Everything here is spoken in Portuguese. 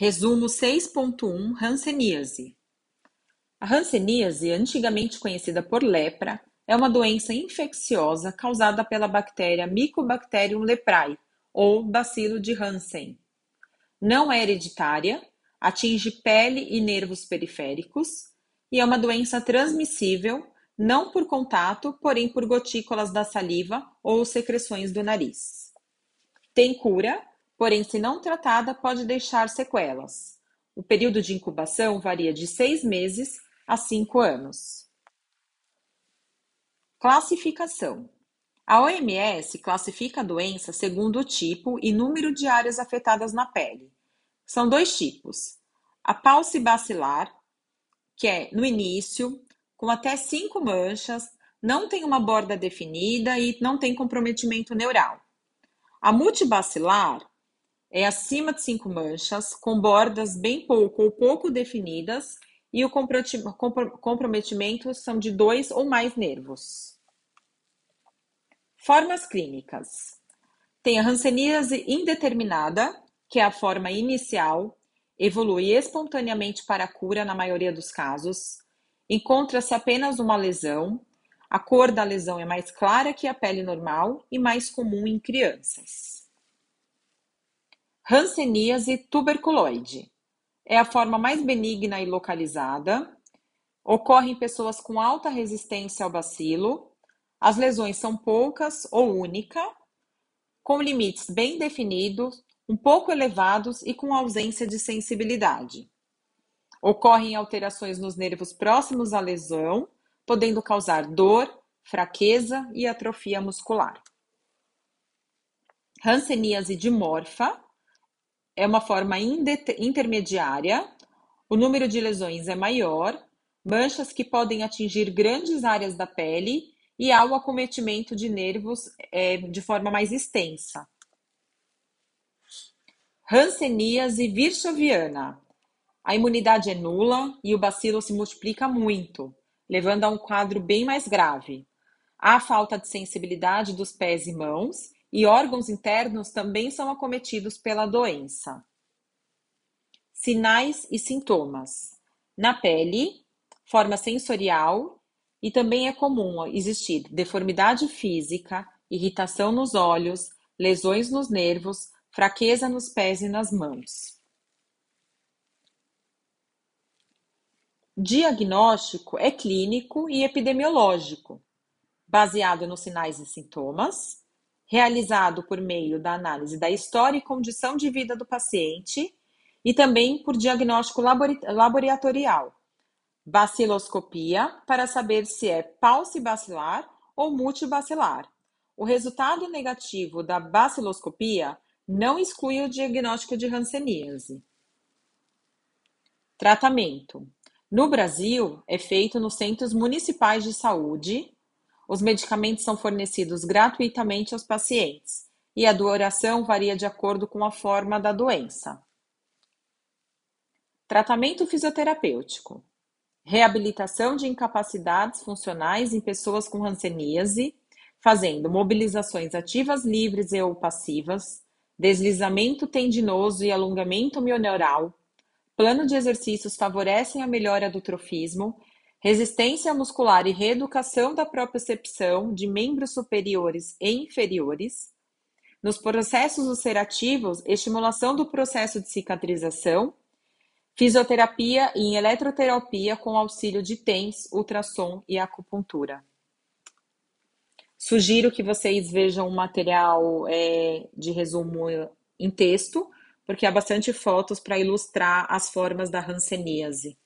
Resumo 6.1 Hanseníase. A hanseníase, antigamente conhecida por lepra, é uma doença infecciosa causada pela bactéria Mycobacterium leprae, ou bacilo de Hansen. Não é hereditária, atinge pele e nervos periféricos e é uma doença transmissível, não por contato, porém por gotículas da saliva ou secreções do nariz. Tem cura porém, se não tratada, pode deixar sequelas. O período de incubação varia de seis meses a cinco anos. Classificação: A OMS classifica a doença segundo o tipo e número de áreas afetadas na pele. São dois tipos: a paucibacilar, que é no início, com até cinco manchas, não tem uma borda definida e não tem comprometimento neural. A multibacilar é acima de cinco manchas, com bordas bem pouco ou pouco definidas, e o comprometimento são de dois ou mais nervos. Formas clínicas: tem a hanseníase indeterminada, que é a forma inicial, evolui espontaneamente para a cura na maioria dos casos, encontra-se apenas uma lesão, a cor da lesão é mais clara que a pele normal e mais comum em crianças. Hanseníase tuberculoide. É a forma mais benigna e localizada. Ocorre em pessoas com alta resistência ao bacilo. As lesões são poucas ou única, com limites bem definidos, um pouco elevados e com ausência de sensibilidade. Ocorrem alterações nos nervos próximos à lesão, podendo causar dor, fraqueza e atrofia muscular. Hanseníase dimorfa é uma forma intermediária, o número de lesões é maior, manchas que podem atingir grandes áreas da pele e há o acometimento de nervos é, de forma mais extensa. Hanseníase virchoviana. A imunidade é nula e o bacilo se multiplica muito, levando a um quadro bem mais grave. Há falta de sensibilidade dos pés e mãos e órgãos internos também são acometidos pela doença. Sinais e sintomas: na pele, forma sensorial, e também é comum existir deformidade física, irritação nos olhos, lesões nos nervos, fraqueza nos pés e nas mãos. Diagnóstico é clínico e epidemiológico, baseado nos sinais e sintomas, realizado por meio da análise da história e condição de vida do paciente e também por diagnóstico laboratorial, baciloscopia, para saber se é paucibacilar ou multibacilar. O resultado negativo da baciloscopia não exclui o diagnóstico de hanseníase. Tratamento. No Brasil, é feito nos centros municipais de saúde os medicamentos são fornecidos gratuitamente aos pacientes e a duração varia de acordo com a forma da doença. Tratamento fisioterapêutico. Reabilitação de incapacidades funcionais em pessoas com hanseníase, fazendo mobilizações ativas livres e ou passivas, deslizamento tendinoso e alongamento mioneural. Plano de exercícios favorecem a melhora do trofismo resistência muscular e reeducação da propriocepção de membros superiores e inferiores. Nos processos ulcerativos, estimulação do processo de cicatrização, fisioterapia e eletroterapia com auxílio de TENS, ultrassom e acupuntura. Sugiro que vocês vejam o material é, de resumo em texto, porque há bastante fotos para ilustrar as formas da hanseníase.